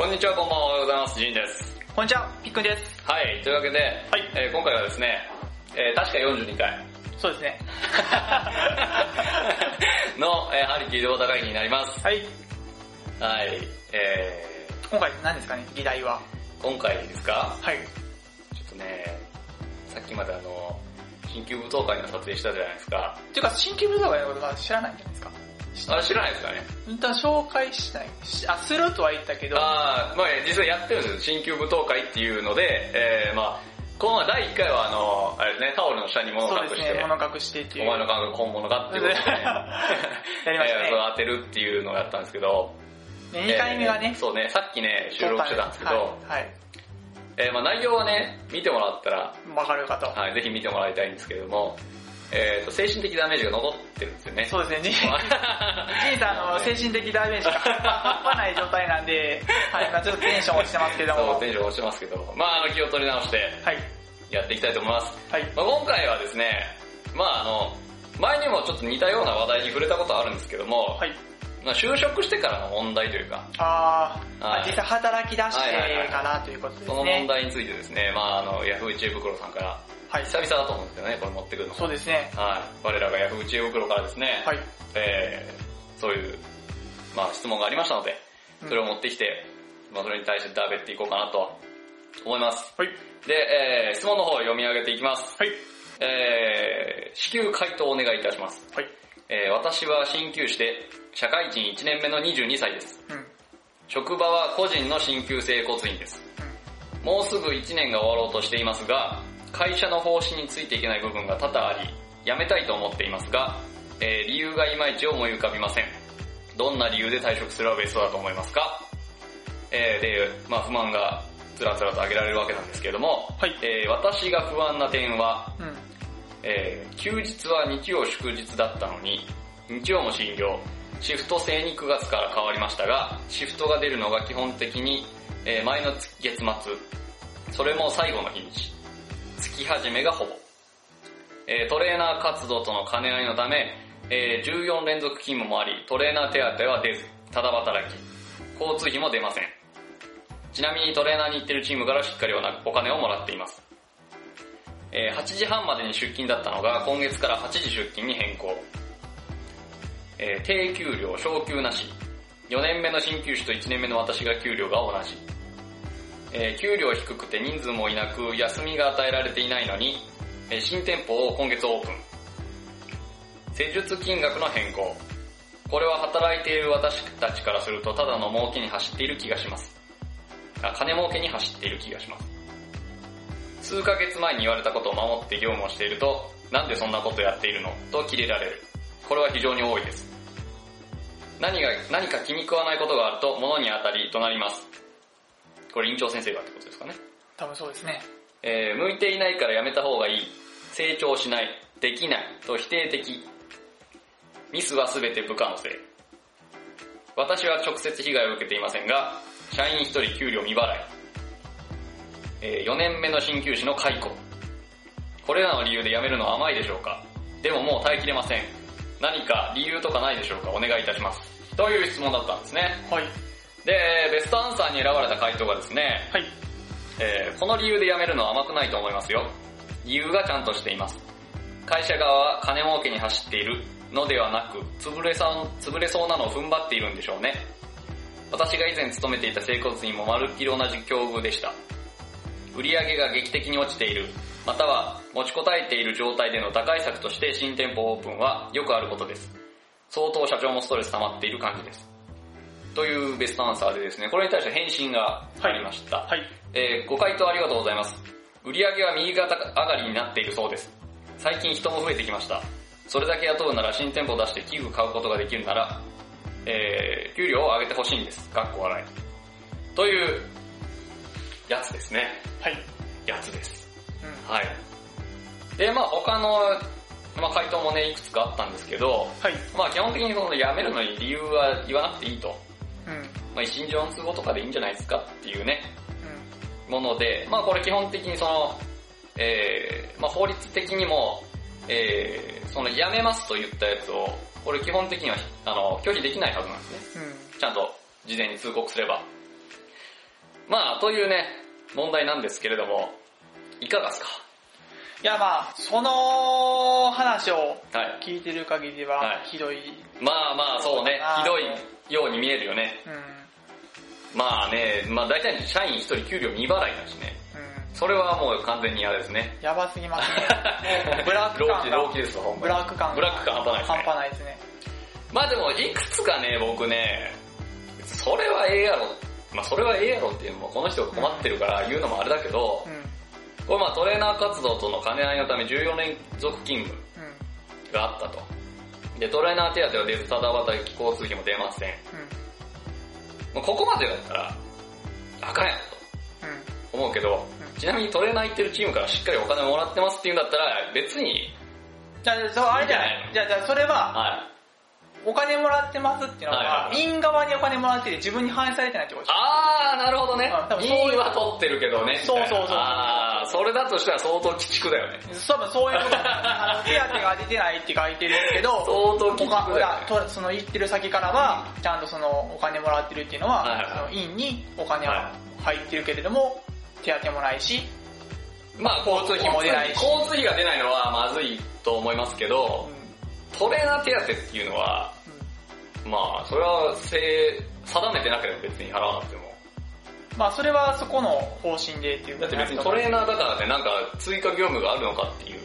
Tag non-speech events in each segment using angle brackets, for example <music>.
こんにちは、こんばんは、おはようございます。ジンです。こんにちは、ピックンです。はい、というわけで、はいえー今回はですね、えー確か42回そうですね。<laughs> の、えー、ハリキー動画会議になります。はい。はい、え今回何ですかね、議題は。ー、今回ですか？はい。ちょっとね、さっきまであの、緊急舞踏会の撮影したじゃないですか。ていうか、新規武道会のことは知らないんじゃないですか？あ、知らないですかね。一旦紹介したい。しあ、するとは言ったけど、あー、まあ実際やってるんですよ。新旧舞踏会っていうので、えー、まあこの第1回はあの、あれね、タオルの下に物を隠して、そうですね、物隠してっていう。お前の感覚本物かっていうことで、ね、<laughs> やりましたね。当てるっていうのをやったんですけど、で2回目がね。えー、そうね、さっきね、収録してたんですけど、はい。はい。えーまあ内容はね、見てもらったら、わかるかと。はい、ぜひ見てもらいたいんですけれども、えーと、精神的ダメージが残ってるんですよね。そうですね、ジンジンさんあの精神的ダメージが <laughs> 半端ない状態なんで、はい、まあちょっとテンション落ちてますけども。そう、テンション落ちてますけど、まああの気を取り直してはい。やっていきたいと思います。はい。まあ、今回はですね、まああの、前にもちょっと似たような話題に触れたことあるんですけども、はい。まあ、就職してからの問題というか、あー、はいあ実際働き出してからということですね。その問題についてですね、まああの、ヤフー知恵袋さんから、はい。久々だと思うんですけどね、これ持ってくるの。そうですね。はい。我らがヤフー知恵袋からですね、はい。えー、そういう、まあ質問がありましたので、それを持ってきて、まあそれに対してダーベっていこうかなと思います。はい。で、えー、質問の方を読み上げていきます。はい。えー、至急回答をお願いいたします。はい。えー、私は鍼灸師で、社会人1年目の22歳です。うん。うん。職場は個人の鍼灸整骨院です。もうすぐ1年が終わろうとしていますが、会社の方針についていけない部分が多々あり、辞めたいと思っていますが、えー理由がいまいち思い浮かびません。どんな理由で退職すればベストだと思いますか？えーで、まあ不満がつらつらと挙げられるわけなんですけれども、はい。えー私が不安な点は、うん。えー休日は日曜祝日だったのに、日曜も診療、シフト制に9月から変わりましたが、シフトが出るのが基本的に、えー前の月月末、それも最後の日にち、月始めがほぼ。えトレーナー活動との兼ね合いのため、え14連続勤務もあり、トレーナー手当は出ず、ただ働き、交通費も出ません。ちなみにトレーナーに行ってるチームからしっかりお金をもらっています。え8時半までに出勤だったのが今月から8時出勤に変更。え低給料、昇給なし。4年目の鍼灸師と1年目の私が給料が同じ。えー給料低くて人数もいなく休みが与えられていないのに、えー新店舗を今月オープン。施術金額の変更。これは働いている私たちからするとただの儲けに走っている気がします。あ金儲けに走っている気がします。数ヶ月前に言われたことを守って業務をしていると、なんでそんなことやっているのと切れられる。これは非常に多いです。何が、何か気に食わないことがあると物に当たりとなります。これ院長先生がってことですかね。多分そうですね。えー、向いていないからやめた方がいい。成長しない。できない。と否定的。ミスはすべて部下のせい。私は直接被害を受けていませんが、社員一人給料未払い。え4年目の鍼灸師の解雇。これらの理由で辞めるのは甘いでしょうかでももう耐えきれません。何か理由とかないでしょうかお願いいたします。という質問だったんですね。はい。で、ベストアンサーに選ばれた回答がですね、はい。えーこの理由で辞めるのは甘くないと思いますよ。理由がちゃんとしています。会社側は金儲けに走っているのではなく、潰れそう潰れそうなのを踏ん張っているんでしょうね。私が以前勤めていた整骨院もまるっきり同じ境遇でした。売り上げが劇的に落ちている、または持ちこたえている状態での打開策として新店舗オープンはよくあることです。相当社長もストレス溜まっている感じです。というベストアンサーでですね、これに対して返信がありました。はい。えーご回答ありがとうございます。売り上げは右肩上がりになっているそうです。最近人も増えてきました。それだけ雇うなら新店舗を出して器具買うことができるなら、えー、給料を上げてほしいんです。かっこ笑い。という、やつですね。はい。やつです。うん。はい。で、まあ他の、まあ回答もね、いくつかあったんですけど、はい。まあ基本的にその辞めるのに理由は言わなくていいと。うん。まあ一日の都合とかでいいんじゃないですかっていうね、うん。もので、まあこれ基本的にその、えー、まあ法律的にも、えー、その辞めますと言ったやつを、これ基本的には、あの、拒否できないはずなんですね。うん。ちゃんと事前に通告すれば。まあ、というね、問題なんですけれども、いかがですか？いやまあ、その話をはい。聞いてる限りははいひどい。まあまあ、そうね、ひどいように見えるよね。うん。うん。まあね、まあ大体社員一人給料未払いだしね。それはもう完全にあれですね。やばすぎますね。<laughs> ブラック感が。老気ですブラック感がブラック感半端ないですね。半端ないですね。まあでも、いくつかね、僕ね、それはええやろ。まあそれはええやろっていうのも、この人が困ってるから言うのもあれだけど、うん。これまあトレーナー活動との兼ね合いのため14連続勤務うん。があったと。で、トレーナー手当は出ず、ただ働き交通費も出ません。うん。もうここまでだったら、あかんやろうん。と思うけど、ちなみにトレーナー行ってるチームからしっかりお金もらってますっていうんだったら、別に、じゃあ、そう、あれじゃないいじゃあ、じゃあそれは、はい。お金もらってますっていうのはいはは、い院側にお金もらってて自分に反映されてないってことでしょあー、なるほどねうん多。分そういういいは取ってるけどね。そうそうそうそれだとしたら相当鬼畜だよね。多分そういうことあの手当が出てないって書いてるけど、相当鬼畜他だよね。とその行ってる先からは、ちゃんとそのお金もらってるっていうのは、はいはいその院にお金はは入ってるけれども、手当もないし、まあ、交通費も出ないし交通費が出ないのはまずいと思いますけど、トレーナー手当っていうのは、まあ、それはせ定めてなければ別に払わなくても。まあそれはそこの方針でっていうだって別にトレーナーだからね、なんか追加業務があるのかっていう、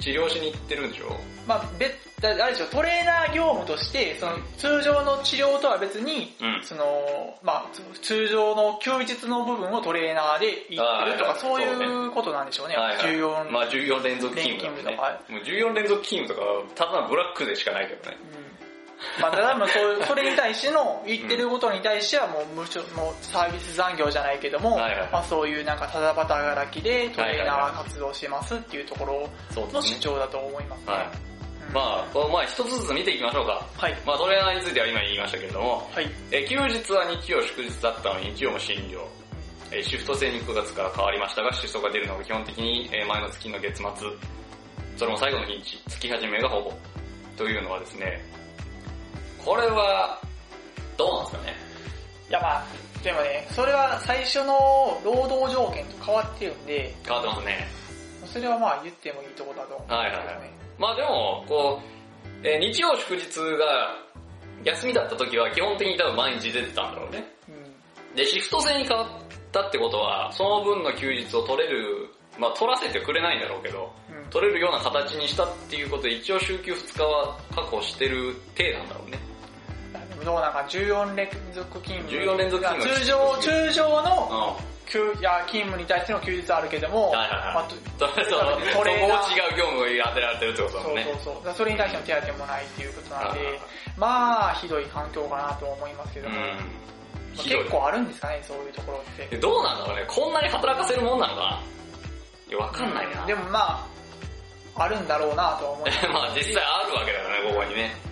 治療しに行ってるんでしょまあ別、だあれでしょ、トレーナー業務として、その通常の治療とは別に、うん。その、まあ、つ通常の休日の部分をトレーナーで言ってるとか、そういうことなんでしょうね。はいはい14、まあ14連続勤務だもんね連勤とか。もう14連続勤務とか、ただのブラックでしかないけどね。うんまあ、ただまあそういう、それに対しての、言ってることに対してはもう無償、もうサービス残業じゃないけども、はいはいまあそういうなんかただ働きでトレーナー活動してますっていうところの。主張だと思いますね。はい。うんまあ、このまあ一つずつ見ていきましょうか。はい。まあトレーナーについては今言いましたけれども、はい。え休日は日曜祝日だったのに日曜も診療。えシフト制に9月から変わりましたが、シフトが出るのが基本的にえ前の月の月末、それも最後の日にち、月始めがほぼ。というのはですね、これは、どうなんですかね？いやまあ、でもね、それは最初の労働条件と変わってるんで、変わってますね。それはまあ言ってもいいところだと思うんはいですけどね。はいはい。まあでも、こう、えー日曜祝日が休みだった時は基本的に多分毎日出てたんだろうね。うんで、シフト制に変わったってことは、その分の休日を取れる、まあ取らせてくれないんだろうけど、うん取れるような形にしたっていうことで一応週休2日は確保してる体なんだろうね。でもどうなんか14連続勤務。14連続勤務通常、通常うん。のは休いや勤務に対しての休日あるけども、いはいまあそこを違う業務が当てられてるってことだもんね。そうそうそう。それに対しての手当もないっていうことなんでまあ、ひどい環境かなと思いますけども、まあ結構あるんですかね、そういうところって。でどうなんだろうね。こんなに働かせるもんなのかないや、わかんないな。でもまあ、あるんだろうなとは思います。まあ実際あるわけだよね、ここにね。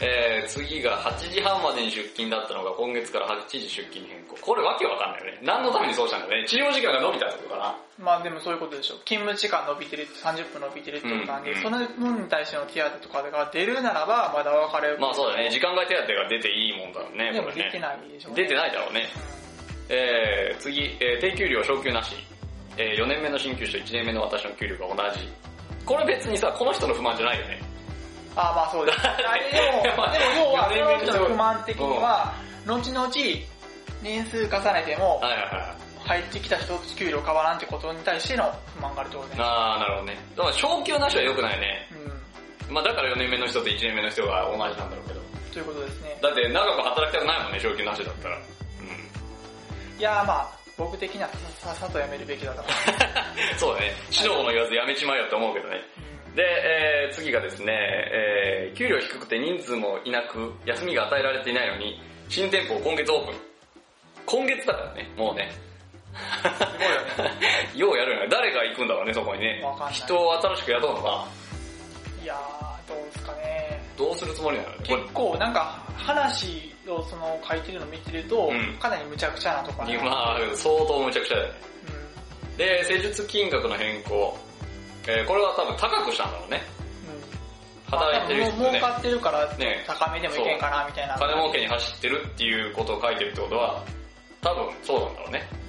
えー、次が8時半までに出勤だったのが今月から8時出勤に変更。これわけわかんないよね。何のためにそうしたんだよね。治療時間が伸びたってことかな。まあでもそういうことでしょ。勤務時間伸びてる、30分伸びてるってことなんで、うんその分に対しての手当とかが出るならば、まだ分かる。まあそうだね。時間外手当が出ていいもんだろうね。でも出てないでしょ、出てないだろうね。えー、次、えー、低給料昇給なし。えー、4年目の新旧と1年目の私の給料が同じ。これ別にさ、この人の不満じゃないよね。ああまあそうです。あれでも、でも要は、<laughs> その人の不満的には、後々、年数重ねても。入ってきた人給料変わらんってことに対しての不満があるってことね。あー、なるほどね。だから昇給なしは良くないね。うん。まあだから4年目の人と1年目の人が同じなんだろうけど。ということですね。だって長く働きたくないもんね、昇給なしだったら。うん。いやーまあ、僕的にはささっさと辞めるべきだと思います。<laughs> そうだね。死の子の言わずやめちまえよって思うけどね。で、えー、次がですね、えー、給料低くて人数もいなく、休みが与えられていないのに、新店舗を今月オープン。今月だからね、もうね。すごいよね。ようやるよね。誰が行くんだろうね、そこにね。人を新しく雇うのかいやー、どうですかね。どうするつもりなのこ結構なんか話をその書いてるの見てると、うんかなり無茶苦茶なところれまあ、相当むちゃくちゃだよね。うで、施術金額の変更。えー、これは多分高くしたんだろうね。ん。うん。働いてる人ねもう儲。かってるからね高めでもいけんかなみたいな。金儲けに走ってるっていうことを書いてるってことは、多分そうなんだろうね。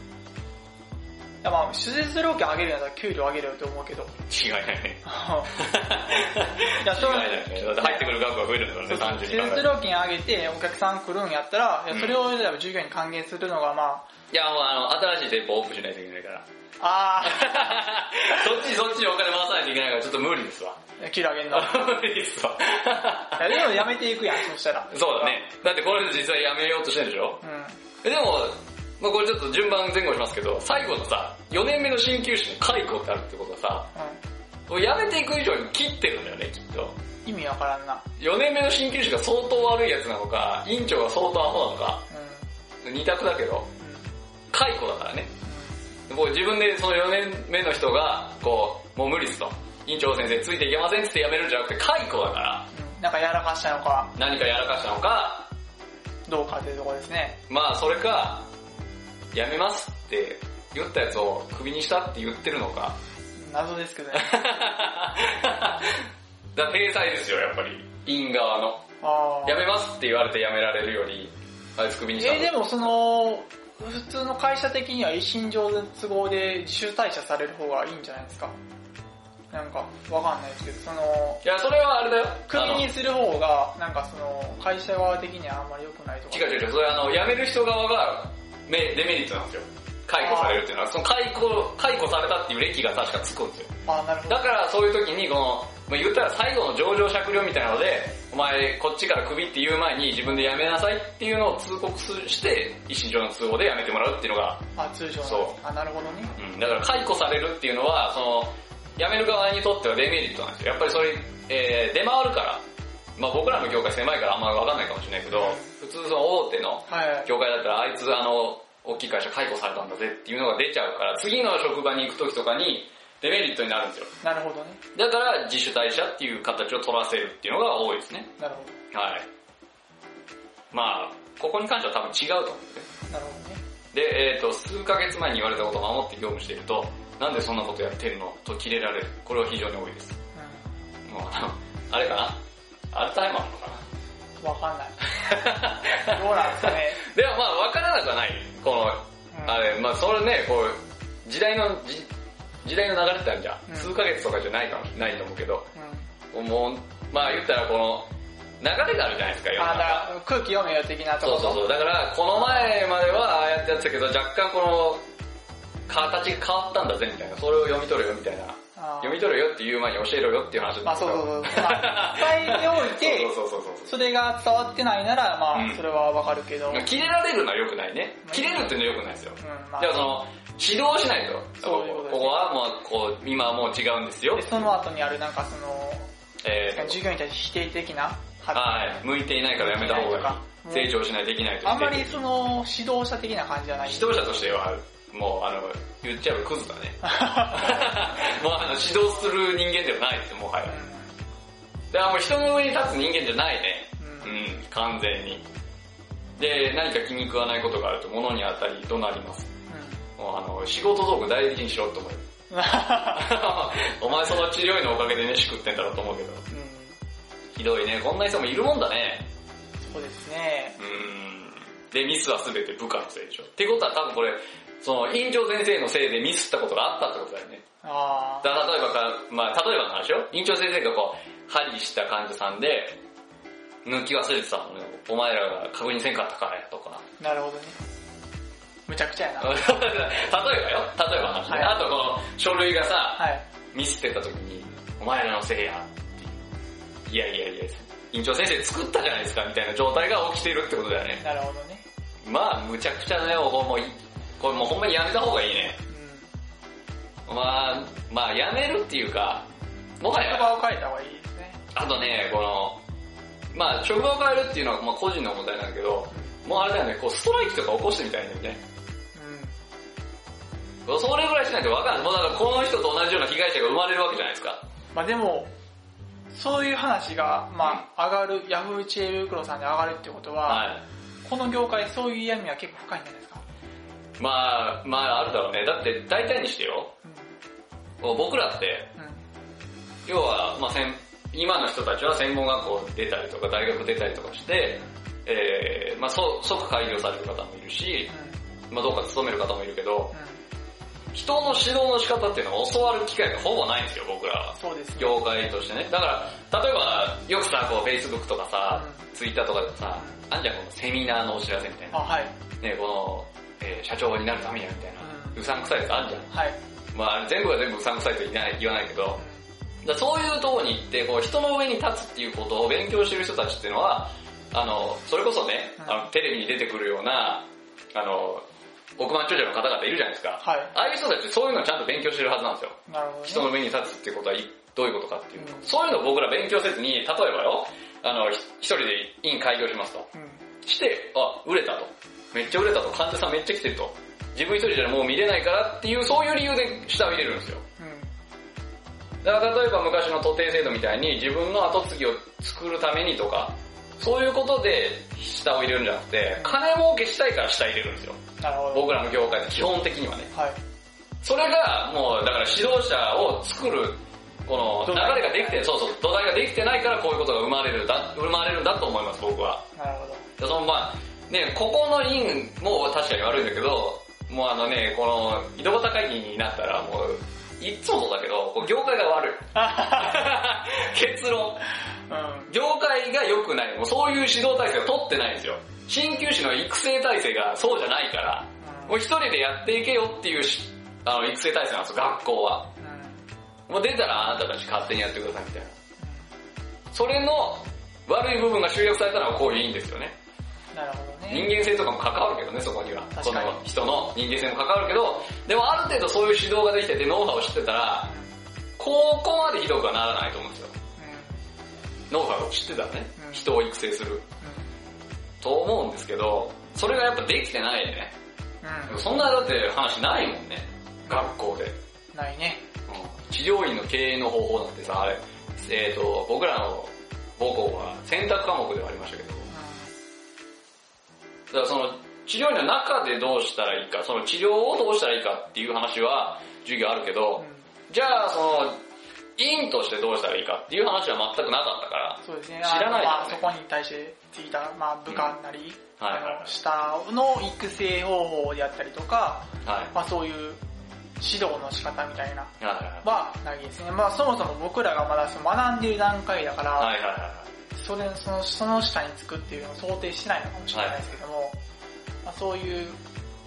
やまあ、手術料金上げるんだったら給料上げるよって思うけど。違いないね。<laughs> いや、そ <laughs> う違いないね。だって入ってくる額が増えるんだからね、単手術料金上げてお客さん来るんやったら、いやうんそれを従業員に還元するのがまいや、もうあの、新しい店舗オープンしないといけないから。あ、あ <laughs> そっちそっちにお金回さないといけないからちょっと無理ですわ。ー、給料上げんの。い <laughs> 無理ですわ。やでもやめていくやん、そしたら。そうだね。だってこれ実はやめようとしてるでしょ？うん。えでも、まあこれちょっと順番前後しますけど、最後のさ、4年目の鍼灸師の解雇ってあるってことはさ、うもう辞めていく以上に切ってるんだよね、きっと。ん。意味わからんな。4年目の鍼灸師が相当悪いやつなのか、院長が相当アホなのか、うん。二択だけど、うん。解雇だからね。もう自分でその4年目の人が、こう、もう無理ですと。院長先生ついていけませんって辞めるんじゃなくて解雇だから、うんなんかやらかしたのか、何かやらかしたのか、どうかっていうところですね。まあそれか、辞めますって言ったやつをクビにしたって言ってるのか。謎ですけどね。<laughs> だから体裁ですよ、やっぱり。院側の。あ辞めますって言われて辞められるより、あいつクビにしたえー、でもその、普通の会社的には一身上の都合で自主退社される方がいいんじゃないですか？なんか、わかんないですけど、その、いや、それはあれだよ。クビにする方が、なんかその、会社側的にはあんまり良くないとか。違う違う違う、それあの、辞める人側がメデメリットなんですよ。解雇されるっていうのは、その解雇、解雇されたっていう歴が確かつくんですよ。あ、なるほど。だからそういう時にこの、まあ、言ったら最後の上場酌量みたいなので、お前こっちからクビって言う前に自分で辞めなさいっていうのを通告して、一身上の都合で辞めてもらうっていうのが、あ、通常の。そあ、なるほどね。うん、だから解雇されるっていうのは、その、辞める側にとってはデメリットなんですよ。やっぱりそれ、えー出回るから、まあ僕らの業界狭いからあんまりわかんないかもしれないけど、普通その大手のはい。業界だったらあいつあの、大きい会社解雇されたんだぜっていうのが出ちゃうから、次の職場に行く時とかにデメリットになるんですよ。なるほどね。だから自主退社っていう形を取らせるっていうのが多いですね。なるほはい。まあ、ここに関しては多分違うと思うんですね。ど。なるほどね。で、えっ、と、数ヶ月前に言われたことを守って業務していると、なんでそんなことやってるのとキレられる。これは非常に多いです。うもうあれかな？アルツハイマーなのかな？ん。わかんない。<laughs> どうなんですかね。でもまあ分からなくはない。この、うんあれ、まあそれね、こう、時代の、じ時代の流れってあるじゃん。うん数ヶ月とかじゃないかもないと思うけど、うん。もう、まあ言ったらこの、流れがあるじゃないですか、あ、だ空気読めよ的なところ。そうそうそう。だから、この前まではああやってやってたけど、若干この、形が変わったんだぜ、みたいな。それを読み取るよ、みたいな。読み取るよっていう前に教えろよっていう話だまあそうそうそう。まあ、伝えておいて、そうそうそうそうそれが伝わってないなら、まうんあ、それはわかるけど。うん、切れられるのは良くないね。切れるっていうのは良くないですよ。まあでもその、指導しないと。そういうことですここはもう、こう、今はもう違うんですよで、。その後にあるなんかその、えー従業員に対して否定的な発はい。向いていないからやめた方がいい。成長しないといけないとあんまりその、指導者的な感じじゃない。指導者としては、もう、あの、言っちゃえばクズだね。<laughs> もう、あの、指導する人間ではないですよ、もはや。で、もう人の上に立つ人間じゃないね。ううんん、完全に。で、何か気に食わないことがあると物に当たり怒鳴ります。もうあの、仕事道具大事にしろって思う。うん。うん。お前その治療院のおかげで飯食ってんだろうと思うけど。ひどいね。こんな人もいるもんだね。そうですね。うん。で、ミスは全て部下のせいでしょ。ってことは多分これ、その、院長先生のせいでミスったことがあったってことだよね。あだから例えばか、まあ例えばの話よ。院長先生がこう、針した患者さんで、抜き忘れてたのよ。お前らが確認せんかったからやとか。あ、なるほどね。むちゃくちゃやな。<laughs> 例えばよ。例えばの話ね。はいあとこの、書類がさ、はい。ミスってた時に、お前らのせいや。いやいやいや、院長先生作ったじゃないですかみたいな状態が起きているってことだよね。なるほどね。まあ、むちゃくちゃね、もう、もうこれもうほんまにやめた方がいいね。うん。まあ、まあやめるっていうか、もはや、言葉を変えた方がいいですね。あとね、この、まあ職場を変えるっていうのはまあ個人の問題なんだけど、もうあれだよね、こうストライキとか起こしてみたいんだよね。うん。それぐらいしないとわかんない。もうだからこの人と同じような被害者が生まれるわけじゃないですか。まあでも、そういう話が、まあ、上がる、ヤフー知恵袋さんで上がるってことは、はい。この業界そういう闇は結構深いんじゃないですか。まあ、まああるだろうね。だって大体にしてよ、こう僕らって、うん。うん。要は、まあ、専今の人たちは専門学校出たりとか大学出たりとかして、えー、まあそ即開業される方もいるし、まあどっか勤める方もいるけど、人の指導の仕方っていうのを教わる機会がほぼないんですよ、僕らは。そうですね。業界としてね。だから、例えば、よくさ、こう、Facebook とかさ、Twitter とかでさ、あんじゃん、このセミナーのお知らせみたいあ、な。はい。ね、この、えー社長になるためにはみたいな、うさんくさいやつあんじゃん。はい。まあ、全部が全部うさんくさいと言わない言わないけど、だそういうところに行って、こう、人の上に立つっていうことを勉強してる人たちっていうのは、あの、それこそね、うんあの、テレビに出てくるような、あの、億万長者の方々いるじゃないですか。はい。ああいう人たちそういうのをちゃんと勉強してるはずなんですよ。なるほど、ね。人の上に立つってことはいどういうことかっていうの、うんそういうのを僕ら勉強せずに、例えばよ、あの、ひ一人で院開業しますと。うん。して、あ、売れたと。めっちゃ売れたと。患者さんめっちゃ来てると。自分一人じゃもう見れないからっていう、そういう理由で下を入れるんですよ。うん。だから例えば昔の徒弟制度みたいに自分の後継ぎを作るためにとか、そういうことで下を入れるんじゃなくて、金儲けしたいから下入れるんですよ。なるほど。僕らの業界って基本的にはね。はい。それがもうだから指導者を作るこの流れができて、そうそう、土台ができてないからこういうことが生まれるだ、生まれるんだと思います、僕は。なるほど。でそのまあ、ね、ここの院も確かに悪いんだけど、もうあのね、この井戸端会議になったらもう、いっつもそうだけど、こう業界が悪い。<laughs> 結論。うん。業界が良くない。もうそういう指導体制を取ってないんですよ。鍼灸師の育成体制がそうじゃないから、もう一人でやっていけよっていうしあの育成体制なんですよ、学校は。うん。もう出たらあなたたち勝手にやってくださいみたいな。それの悪い部分が集約されたのはこういういいんですよね。なるほど人ね。間性とかも関わるけどね、そこには。確かにこの人の人間性も関わるけど、でもある程度そういう指導ができてて、ノウハウを知ってたら、ここまでひどくはならないと思うんですよ。うん。ノウハウを知ってたらねう、ん人を育成する。と思うんですけど、それがやっぱできてないよね。うん。そんなだって話ないもんね、学校で。うん。ないね。治療院の経営の方法なんてさ、あれ、えっ、と、僕らの母校は選択科目ではありましたけど、だうからその治療院の中でどうしたらいいか、その治療をどうしたらいいかっていう話は授業あるけど、ん。うん。じゃあその、院としてどうしたらいいかっていう話は全くなかったから、そうですね。知らないあのまあ、そこに対してついた、まあ、部下なり、はいはいあの、下の育成方法であったりとか、はい。まあそういう指導の仕方みたいな、はないですね。まあそもそも僕らがまだその学んでいる段階だから、はいはいはいそれそのその下につくっていうのを想定してないのかもしれないですけども、まあ、そういう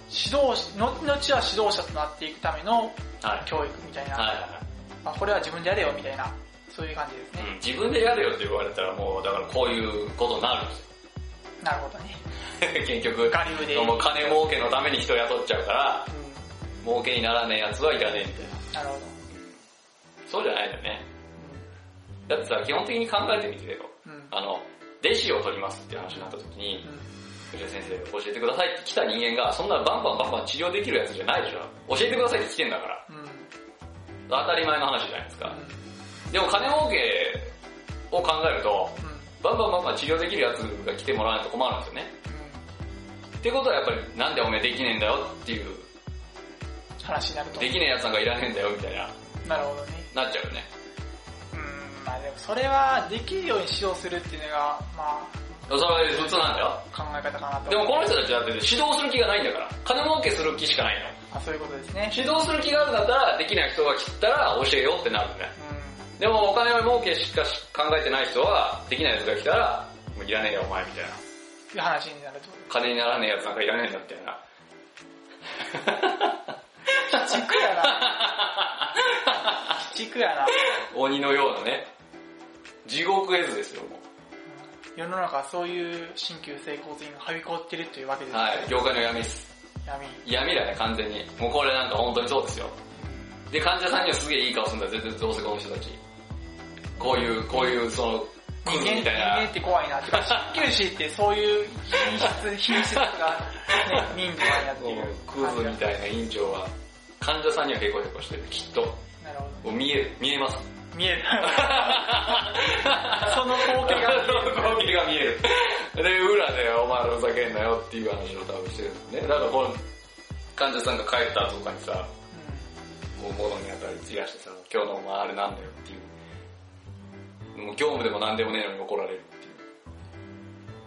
指導し、の後は指導者となっていくためのはい。はい教育みたいな、はいはいまあ、これは自分でやれよみたいな、そういう感じですね。うん、自分でやれよって言われたらもう、だからこういうことになるんですよ。なるほどね。<laughs> 結局、で。もう金儲けのために人雇っちゃうから、う儲けにならねえやつはいらねえみたいな。ん、なるほど。そうじゃないんだよね。だってさ、基本的に考えてみてよ。あの、弟子を取りますって話になった時に、先生教えてくださいって来た人間が、そんなバンバンバンバン治療できるやつじゃないでしょ。教えてくださいって来てんだから。うん。当たり前の話じゃないですか。うん。でも金儲けを考えると、うん。バンバンバンバン治療できるやつが来てもらわないと困るんですよね。ってことはやっぱり、なんでおめえできねえんだよっていう、話になると。できねえやつなんかいらねえんだよみたいな、なるほどね。なっちゃうよね。それはできるように指導するっていうのが、まそれは普通なんだよ。あ考え方かなと。でもこの人たちだって指導する気がないんだから。金儲けする気しかないの。あ、そういうことですね。指導する気があるんだったら、できない人が来たら教えようってなるんだよ。うでもお金儲けしか考えてない人は、できないやつが来たら、もういらねえよお前みたいな。ん。いう話になると。金にならねえやつなんかいらねえんだみたいな。<laughs> 鬼畜やな。鬼畜やな。鬼のようなね。地獄絵図ですよ、も世の中はそういう新旧成功人がはびこってるというわけですう。はい、業界の闇っす。闇。闇だね、完全に。もうこれなんか本当にそうですよ。で、患者さんにはすげえいい顔するんだよ、絶対どうせこの人たち。こういう、こういう、その、クズ人間みたいな人間っ。て怖いな。てか、鍼灸師ってそういう品質、品質がね、<laughs> 人数なっていうクズみたいな院長は、患者さんにはヘコヘコしてる、きっと。もなるほど。う見える、見えます。見える。<laughs> その光景が見える。光景が見える。で、裏でお前らふざけんなよっていう話を多分してるんですね。だからこの、患者さんが帰った後とかにさ、こう物に当たり散らしてさ、今日のお前あれなんだよっていう。もう業務でも何でもねえのに怒られるっていう。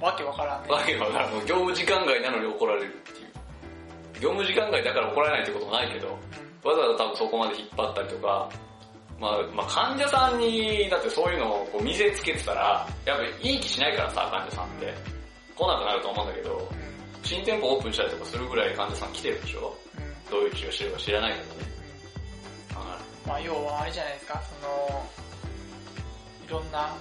うんわけわからんね。わけわからん。業務時間外なのに怒られるっていう。業務時間外だから怒られないってこともないけど、うんわざわざ多分そこまで引っ張ったりとか、まあ、まあ患者さんに、だってそういうのをこう見せつけてたら、やっぱりいい気しないからさ、患者さんって。来なくなると思うんだけど、うん。新店舗オープンしたりとかするぐらい患者さん来てるでしょ？うん。どういう治療してるか知らないけどね。はまあ要はあれじゃないですか、その、いろんな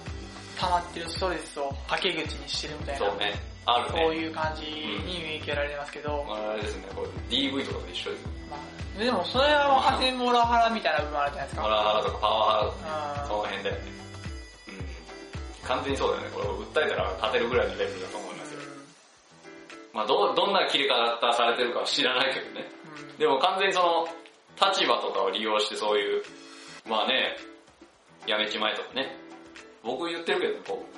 溜まってるストレスをはけ口にしてるみたいな、いそうね。あるね。そういう感じに見受けられますけど、まあ、あれですね、これ DV とかと一緒ですよ。まあ、でもそれは若手モラハラみたいな部分あるじゃないですか。パワハラとかパワハラとか、うんその辺だよね。うん。完全にそうだよね。これを訴えたら勝てるぐらいのレベルだと思いますよ。まあどう、どんな切り方されてるかは知らないけどね。うんでも完全にその、立場とかを利用してそういう、まあね、やめちまえとかね。僕言ってるけどね、僕ね。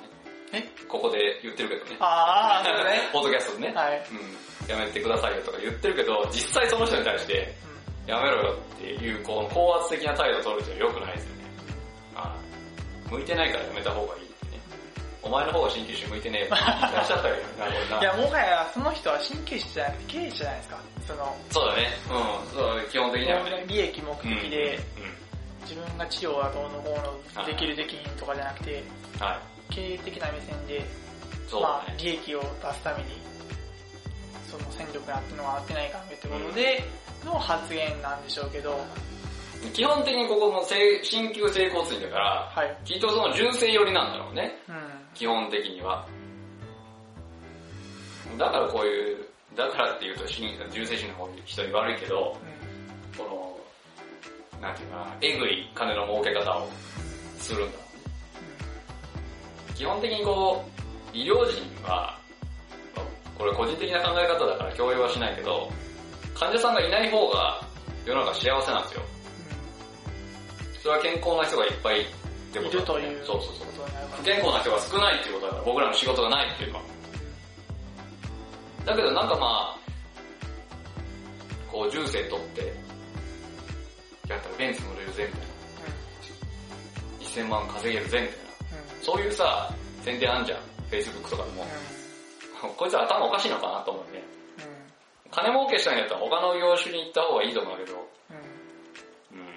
えここで言ってるけどね。ああ、そうね。<laughs> ポッドキャストでね。はい。うん。やめてくださいよとか言ってるけど、実際その人に対して、やめろよっていう、こう、高圧的な態度を取るって良くないですよね。ああ向いてないからやめた方がいいってね。お前の方が鍼灸師向いてねえよって言ってらっしゃったけどな、これな。いや、もはやその人は鍼灸師じゃなくて経営者じゃないですか。その、そうだね。うん。そう基本的にはね。利益目的で、うん。自分が治療はどうのこうのできるできひんとかじゃなくて、うん。はい。経営的な目線で、そうだまあ、ね。利益を出すために、その戦力があってのが合ってないかってことで、の発言なんでしょうけど、基本的にここの整鍼灸整骨院だから、はい。きっとその純正寄りなんだろうね。うん。基本的には。だからこういう、だからっていうと鍼純正師の方に人に悪いけど、この、なんていうかな、えぐい金の儲け方をするんだろうね。基本的にこう、医療人は、まあこれ個人的な考え方だから共有はしないけど、患者さんがいない方が世の中幸せなんですよ。それは健康な人がいっぱいってことだ、いるというそうそうそう。不健康な人が少ないっていうことだから、僕らの仕事がないっていうのは。だけどなんかまあ、こう重生取って、やったらベンツ乗れるぜみたいな。1000万稼げるぜみたいな。そういうさ、宣伝あんじゃん。Facebook とかでも。こいつ頭おかしいのかなと思うね。金儲けしたいんだったら他の業種に行った方がいいと思うけど、うん。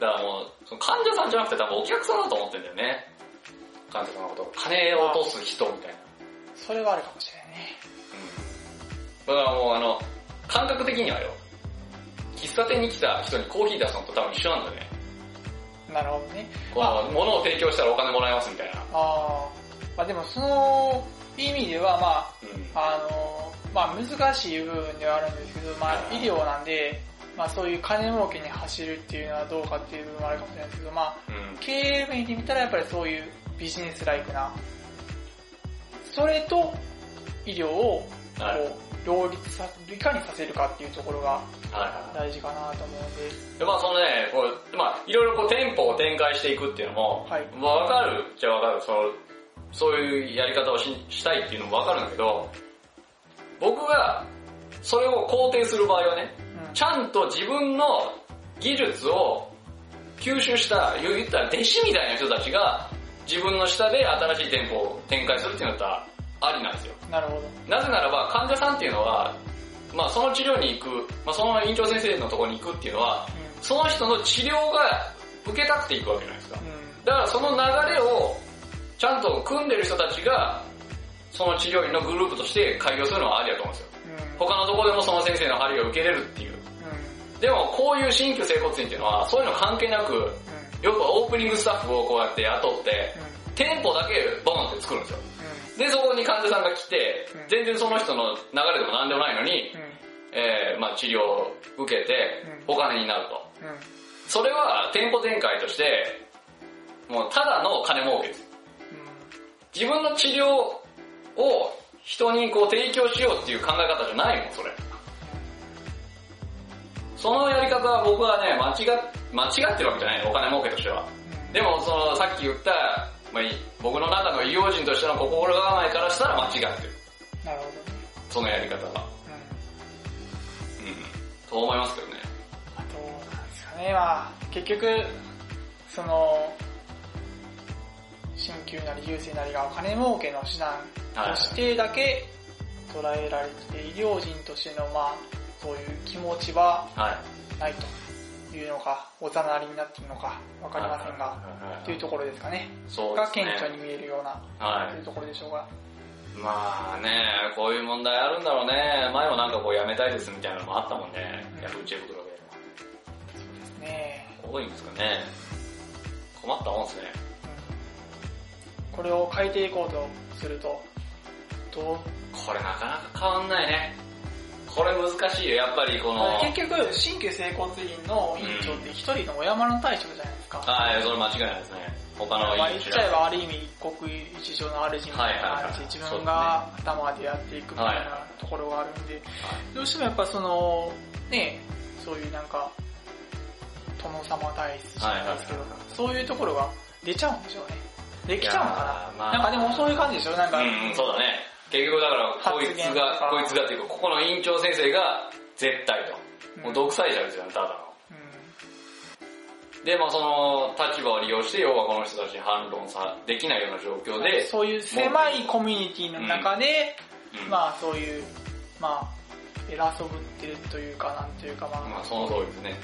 だからもう、その患者さんじゃなくて多分お客さんだと思ってんだよね。患者さんのこと。金を落とす人みたいな。それはあるかもしれないね。うん。だからもうあの、感覚的にはよ、喫茶店に来た人にコーヒー出すのと多分一緒なんだよね。なるほどね。この、物を提供したらお金もらえますみたいな。ああ。まあでもその意味ではまうん。あ、あの、まあ難しい部分ではあるんですけど、まあ医療なんで、まあそういう金儲けに走るっていうのはどうかっていう部分はあるかもしれないですけど、まあうん。経営面で見たらやっぱりそういうビジネスライクな、それと医療をこはい。う両立さ、いかにさせるかっていうところが。大事かなと思うんで、で、まあそのね、こう、まあいろいろこう店舗を展開していくっていうのも、はいまあわかるっちゃわかる。その、そういうやり方をししたいっていうのもわかるんだけど、僕がそれを肯定する場合はね、うんちゃんと自分の技術を吸収した、言ったら弟子みたいな人たちが自分の下で新しい店舗を展開するっていうのだったらありなんですよ。なるほど。なぜならば患者さんっていうのは、まあその治療に行く、まあその院長先生のところに行くっていうのは、その人の治療が受けたくて行くわけじゃないですか。うん。だからその流れをちゃんと組んでる人たちが、その治療院のグループとして開業するのはありだと思うんですよ。うん。他のところでもその先生の針が受けれるっていう。うん。でもこういう新旧整骨院っていうのは、そういうの関係なく、よくオープニングスタッフをこうやって雇って、店舗だけボンって作るんですよ。で、そこに患者さんが来てうん、全然その人の流れでも何でもないのに、うん。えー、まあ治療を受けてうん、お金になると。それは店舗展開として、もうただの金儲けです。自分の治療を人にこう提供しようっていう考え方じゃないもん、それ。そのやり方は僕はね、間違っ、間違ってるわけじゃないの、お金儲けとしては。でも、その、さっき言った、まあ、い僕の中の医療人としての心構えからしたら間違ってる。なるほどね。そのやり方は。うん。うん。と思いますけどね。あと、なんですかね、まあ、結局、その、鍼灸なり優勢なりがお金儲けの手段はいとしてだけ捉えられてて、医療人としての、まあ、そういう気持ちは、はい。ないというのか、おざなりになっているのかわかりませんが、というところですかね。そうですが顕ね。著に見えるような、はいというところでしょうが。まあね、こういう問題あるんだろうね。前もなんかこうやめたいですみたいなのもあったもんね。うんヤフー知恵袋で。ね多いんですかね。困ったもんですね。うんこれを変えていこうとすると、どう？これなかなか変わんないね。これ難しいよ。やっぱりこの、結局、新旧整骨院の院長って一人のお山の大将じゃないですか。ああ、それ間違いないですね。他のまあ言っいいちゃえばある意味一国一城の主みたいな感じで自分が頭でやっていくみたいなところがあるんで、どうしてもやっぱその、ね、そういうなんか、殿様体質じゃないですけどはいはいはい、そういうところが出ちゃうんでしょうね。できちゃうのかななんかでもそういう感じでしょ？なんか、うん、そうだね。結局だから、こいつが、かこいつがっていうか、ここの院長先生が絶対と。うんもう独裁者ですよね、ただの。うんで、まあその立場を利用して、要はこの人たちに反論さ、できないような状況で、そういう狭いコミュニティの中で、うんまあそういう、まあ、偉そぶってるというか、なんというか、まあ、まあその通りですね。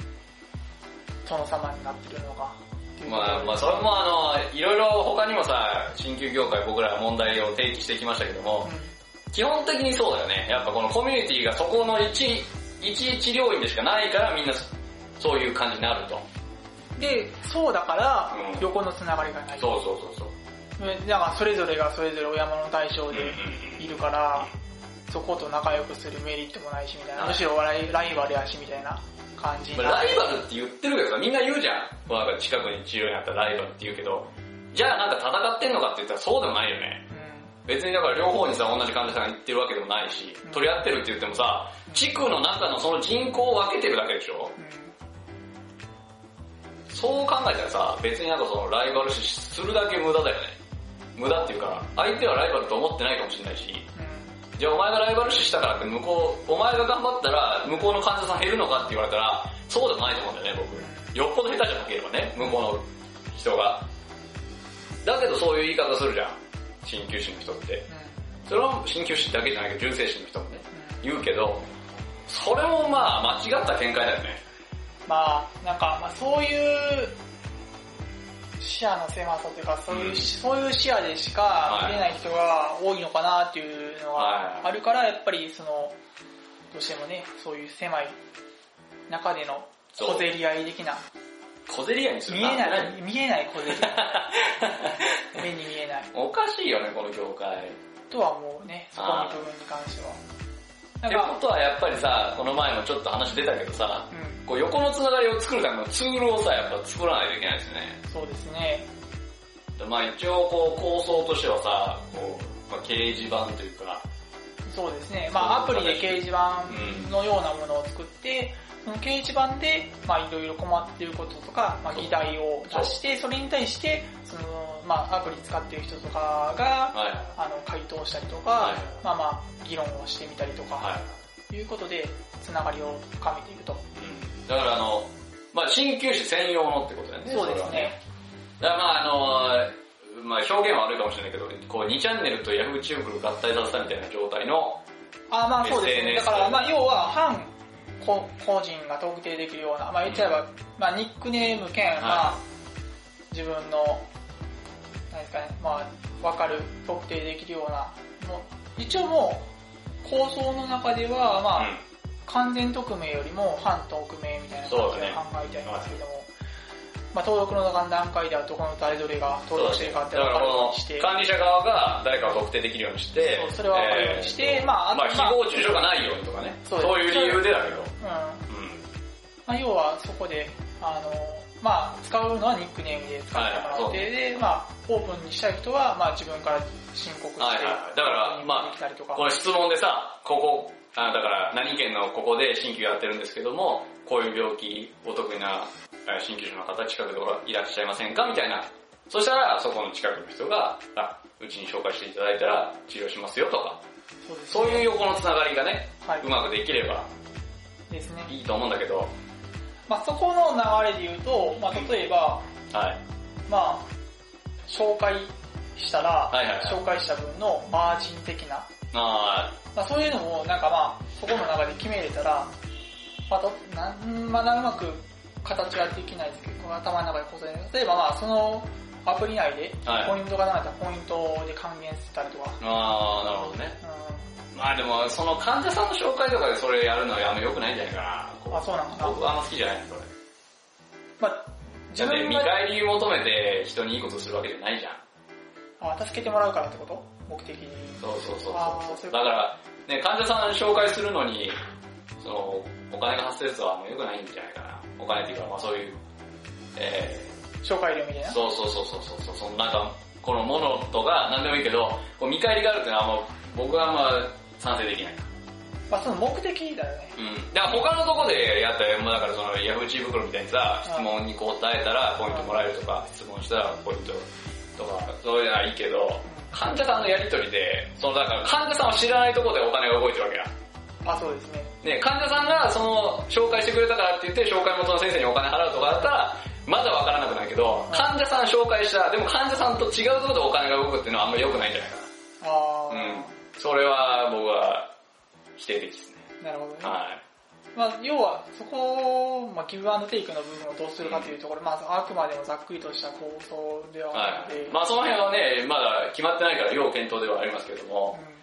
殿様になってるのか。まあ、まあそれもあの、いろいろ他にもさ、新旧業界僕ら問題を提起してきましたけども、基本的にそうだよね。やっぱこのコミュニティがそこの一、一治療院でしかないからみんなそういう感じになると。うんで、そうだからうん、横のつながりがない。そうそうそうそう。でだからそれぞれがそれぞれお山の大将でうんいるから、そこと仲良くするメリットもないしみたいな、はいむしろライライバルやしみたいな感じにまあ。ライバルって言ってるけどさ、みんな言うじゃん。なんか近くに治療にあったらライバルって言うけど、じゃあなんか戦ってんのかって言ったらそうでもないよね。うん別にだから両方にさ、同じ患者さんが行ってるわけでもないしうん、取り合ってるって言ってもさ、地区の中のその人口を分けてるだけでしょうんそう考えたらさ、別になんかそのライバル視するだけ無駄だよね。無駄っていうか、相手はライバルと思ってないかもしれないし、じゃあお前がライバル視したからって向こう、お前が頑張ったら向こうの患者さん減るのかって言われたら、そうでもないと思うんだよね、僕。よっぽど下手じゃなければね、向こうの人が。だけどそういう言い方するじゃん。鍼灸師の人って。それは鍼灸師だけじゃないけど、重生師の人もね、言うけど、それもまあ間違った見解だよね。まあ、なんか、まあ、そういう視野の狭さというか、そういう、うん。そういう視野でしか見れない人が多いのかなっていうのはいがあるから、やっぱりその、どうしてもね、そういう狭い中での小競り合い的な、小競り合いにする。見えない、見えない小競り合い。<laughs> 目に見えない。おかしいよね、この業界。とは思うね、そこの部分に関しては。ってことはやっぱりさ、この前もちょっと話出たけどさ、うん、こう横のつながりを作るためのツールをさ、やっぱ作らないといけないですよね。そうですね。まあ一応こう構想としてはさ、こう、まあ、掲示板というか、そうですね。まあアプリで掲示板のようなものを作って、その掲示板で、まあいろいろ困っていることとか、まあ議題を出して、それに対して、その、まあアプリ使っている人とかが、はいあの、回答したりとか、はいまあまあ、議論をしてみたりとか、はい。い、うことで、つながりを深めていくと。うん。だからあの、まあ鍼灸師専用のってことだよね。そうですね。だからまああの、まあ表現は悪いかもしれないけど、こう2チャンネルと Yahoo チューブル合体させたみたいな状態の、あまあそうですね。だから、まあ要は、反個個人が特定できるような、まあ言っちゃえば、まあニックネーム兼、いまあ、自分の、何ですかね、まあ、わかる、特定できるような、もう、一応もう、構想の中では、まあ、うん完全匿名よりも反匿名みたいな感じで考えてありますけども、まあ登録の段階ではどこの誰どれが登録してるかって分かるようこにしての、管理者側が誰かを特定できるようにしてそれは分かるようにしてまああとまあ、まあ誹謗中傷がないようにとかね。そそうういう理由でだけど。うん。うん。まあ、要はそこで、あの、まあ、使うのはニックネームで使ってもらう程で、まあ、オープンにしたい人は、まあ、自分から申告して、はいはいはいだからまあ。この質問でさ、ここ、あだから何県のここで新規やってるんですけども、こういう病気お得意なえー新規種の方近くでいらっしゃいませんかみたいな。そしたら、そこの近くの人が、あ、うちに紹介していただいたら治療しますよとか、そういう横のつながりがね、はい。うまくできればですね。いいと思うんだけど、まあ、そこの流れで言うと、まあ、例えば、はい。まあ、紹介したら、はいはいはい紹介した分のマージン的な、まあ、まあ、そういうのも、なんかまあ、そこの中で決めれたら、まあ、なんまだうまく形はできないですけど、頭の中でこそ例えばまあ、そのアプリ内で、ポイントがなかったらポイントで還元したりとか。ああ、なるほどね。うん、まあでも、その患者さんの紹介とかでそれやるのはあんま良くないんじゃないかな。あ、そうなのかな。僕はあんま好きじゃないそれ。まあ、自分見返り求めて人にいいことするわけじゃないじゃん。あ、助けてもらうからってこと？目的に。そうそうそうそう。だから、ね、患者さん紹介するのに、その、お金が発生するのは良くないんじゃないかな。お金っていうか、まあそういう、えー、紹介料みたいな？そうそうそうそうそうそう、なんか、このものとか何でもいいけど、こう見返りがあるっていうのはもう、僕はま賛成できない。まあその目的だよね。うん。だから他のとこでやったら、もうだからそのヤフー知恵袋みたいにさ、質問に答えたらポイントもらえるとか、質問したらポイントとか、そういうのはいいけど、患者さんのやりとりで、そのだから患者さんを知らないところでお金が動いてるわけや。あ、そうですね。ね、患者さんがその紹介してくれたからって言って紹介元の先生にお金払うとかだったら、まだわからなくないけど、患者さん紹介した、でも患者さんと違うところでお金が動くっていうのはあんまり良くないんじゃないかな。ああ。うん。それは僕は否定的ですね。なるほどね。はい。まあ、要は、そこを、まあ、ギブアンドテイクの部分をどうするかというところ、まあ、あくまでもざっくりとした構想ではあって、はい、まあ、その辺はね、まだ決まってないから、要検討ではありますけども、うん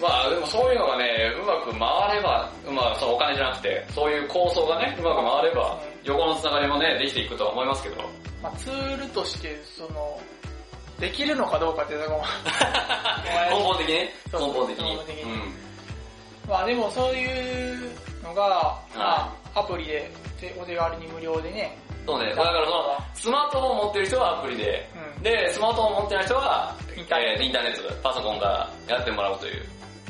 まあでもそういうのがね、うまく回れば、まあそのお金じゃなくて、そういう構想がね、うまく回れば、横のつながりもね、できていくとは思いますけど。まあツールとして、その、できるのかどうかっていうのが <laughs> 根本的にね。根本的に。根本的に。うん、まあでもそういうのが、まあアプリでお手軽に無料でね、そうね、だからその、スマートフォン持ってる人はアプリで、うん、で、スマートフォン持ってない人は、インターネット。で、パソコンからやってもらうという。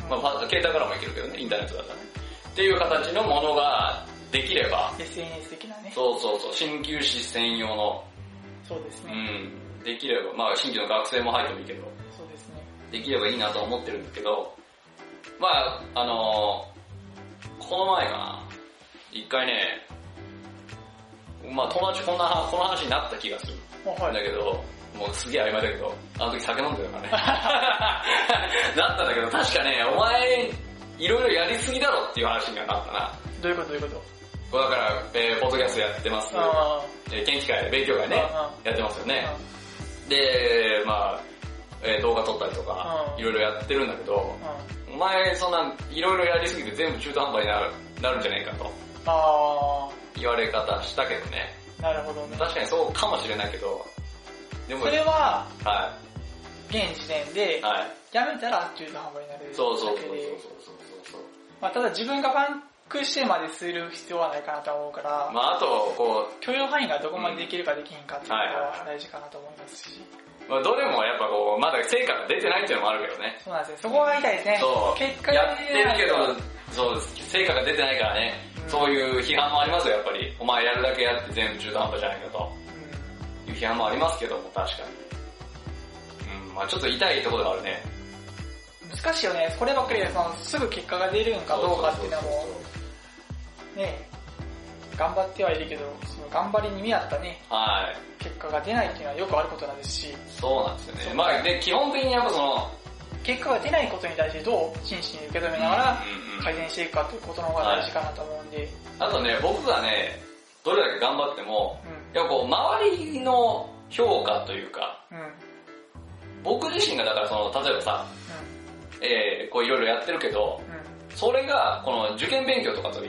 まあ、携帯からもいけるけどね、インターネットだったらね。っていう形のものができれば、SNS 的なね。そうそうそう、鍼灸師専用の、そうですね。うん。できれば、まあ新規の学生も入ってもいいけど、そうですね。できればいいなと思ってるんだけど、まああのー、この前かな、一回ね、まあ友達こんな、この話になった気がする。はい、だけど、もうすげえ曖昧だけど、あの時酒飲んでたからね。<laughs> <laughs> なったんだけど、確かね、お前、いろいろやりすぎだろっていう話にはなったな。どういうことどういうこと？だから、えー、ポッドキャストやってます。えー、研究会、勉強会ね、やってますよね。で、まあ、えー、動画撮ったりとか、いろいろやってるんだけど、お前、そんな、いろいろやりすぎて全部中途半端になるなるんじゃないかと。言われ方したけどね。なるほどね。確かにそうかもしれないけど、でもそれは、はい。現時点で、はい。やめたら中途半端になるそうそうそうそうそうまあただ自分がパンクしてまでする必要はないかなと思うから、まああと、こう、許容範囲がどこまでできるかできんかっていうのが大事かなと思いますし。まあどれもやっぱこう、まだ成果が出てないっていうのもあるけどね。そうなんですよ。そこが痛いですね。そう。結果やってるけど、そうです。成果が出てないからね、うん、そういう批判もありますよ、やっぱり。お前やるだけやって全部中途半端じゃないかと。いう批判もありますけども、確かに。うん、まあちょっと痛いところがあるね。難しいよね。こればっかりでそのすぐ結果が出るんかどうかっていうのも、ね頑張ってはいるけど、その頑張りに見合ったね、はい、結果が出ないっていうのはよくあることなんですし。そうなんですよね。まあで、基本的にやっぱその、結果が出ないことに対してどう真摯に受け止めながら改善していくかということの方が大事かなと思うんで。はい、あとね、僕がね、どれだけ頑張っても、うん、やっぱこう、周りの評価というか、うん、僕自身がだからその、例えばさ、うん、えー、こういろいろやってるけど、それがこの受験勉強とかと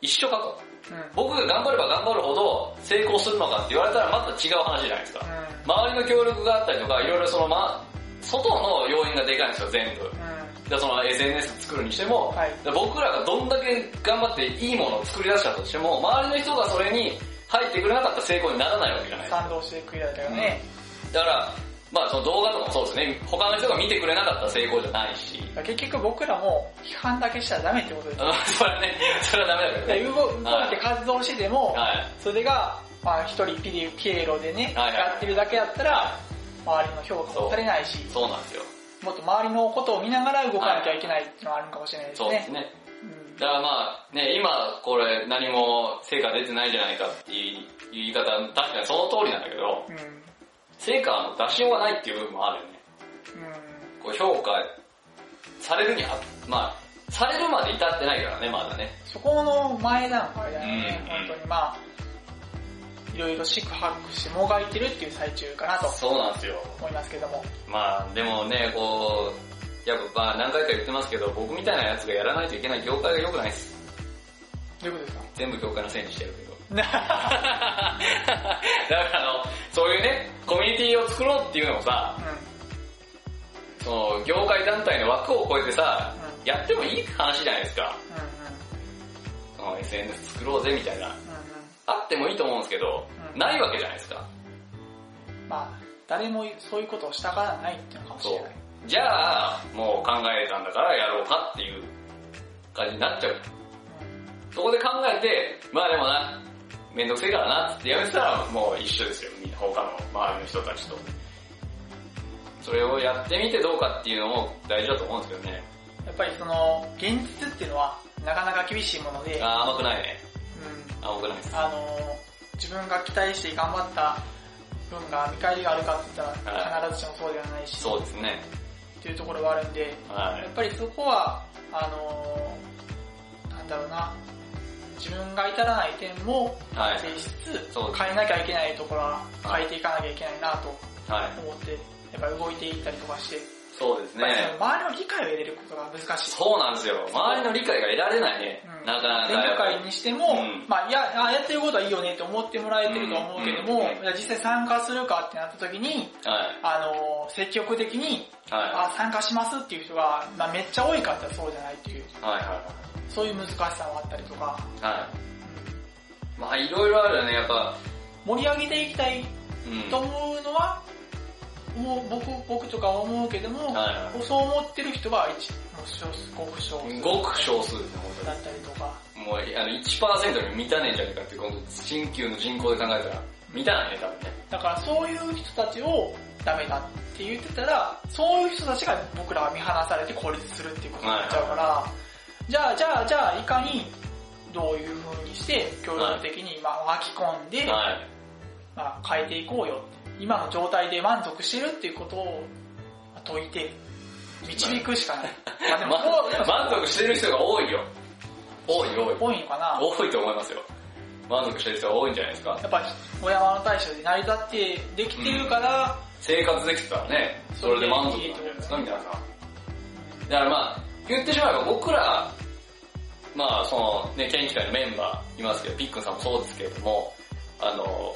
一緒かと。僕が頑張れば頑張るほど成功するのかって言われたらまた違う話じゃないですか。周りの協力があったりとか、いろいろその、ま、外の要因がでかいんですよ、全部。でその SNS 作るにしても、はい、僕らがどんだけ頑張っていいものを作り出したとしても、周りの人がそれに入ってくれなかったら成功にならないわけじゃないですか。賛同してくれたよね、うん。だから、まあその動画とかもそうですね、他の人が見てくれなかったら成功じゃないし。結局僕らも批判だけしたらダメってことですよ。それはね、それはダメだけどね。<laughs> 動いて活動してても、はい、それが、まあ一人ピリピエロでね、はいはい、やってるだけだったら、周りの評価もされないし。そうなんですよ。もっと周りのことを見ながら動かなきゃいけないっていうのはあるかもしれないですね。そうですね。だからまあ、ね、今これ何も成果出てないじゃないかっていう言い方、確かにその通りなんだけど、うん、成果の出しようがないっていう部分もあるよね。うん、こう評価されるには、まあ、されるまで至ってないからね、まだね。そこの前段階だよね、うん、本当にまあ、いろいろ四苦八苦してもがいてるっていう最中かなと。そうなんですよ。思いますけども。まあ、でもね、こう、やっぱまあ何回か言ってますけど、僕みたいなやつがやらないといけない業界が良くないです。どういうことですか？全部業界のせいにしてるけど。だからあの、そういうね、コミュニティを作ろうっていうのもさ、うん、その、業界団体の枠を超えてさ、うん、やってもいい話じゃないですか。うんうん、その SNS 作ろうぜみたいな。うんうん、あってもいいと思うんですけど、うん、ないわけじゃないですか。まあ、誰もそういうことをしたからないっていうのかもしれない。じゃあ、もう考えたんだからやろうかっていう感じになっちゃう。そこで考えて、まあでもな、めんどくせえからなってやめてたらもう一緒ですよ、他の周りの人たちと。それをやってみてどうかっていうのも大事だと思うんですけどね。やっぱりその、現実っていうのはなかなか厳しいもので。あ甘くないね。うん。甘くないです。あの、自分が期待して頑張った分が見返りがあるかって言ったら必ずしもそうではないし。そうですね。っていうところがあるんで、はい、やっぱりそこは、あのなんだろうな、自分が至らない点も提出、はい、変えなきゃいけないところは変えていかなきゃいけないなと思って、やっぱり動いていったりとかして、そうですね。周りの理解を得れることが難しい。そうなんですよ。周りの理解が得られないね。うん、なかなか。勉強会にしても、うん、まあや、やってることはいいよねって思ってもらえてると思うけども、うん、実際参加するかってなった時に、はい、あの、積極的に、はい、あ参加しますっていう人が、まあ、めっちゃ多いかってそうじゃないっていう。はいはいはいそういう難しさもあったりとか。はい。まあいろいろあるよね、やっぱ。盛り上げていきたいと思うのは、うん、もう僕、僕とか思うけども、はいはい、そう思ってる人は一、もう少数、ごく少数。ごく少数ですね、本当に。だったりとか。もうあの1%に満たねえんじゃねえかって、今度、新旧の人口で考えたら、満たないね、多分ね。だからそういう人たちをダメだって言ってたら、そういう人たちが僕らは見放されて孤立するっていうことになっちゃうから、はいはいじゃあ、じゃあ、じゃあ、いかに、どういう風にして、協力的に、まあ、巻き込んで、はい、まあ、変えていこうよ。今の状態で満足してるっていうことを、解いて、導くしかない。<laughs> まあでも、満足してる人が多いよ。多い多い。多いのかな？多いと思いますよ。満足してる人が多いんじゃないですか。やっぱ、小山の大将で成り立ってできてるから、うん、生活できてたらね、それで満足なんじゃないですか、皆さん。だからまあ、言ってしまえば僕ら、まあそのね、研究会のメンバーいますけど、ピックンさんもそうですけれども、あの、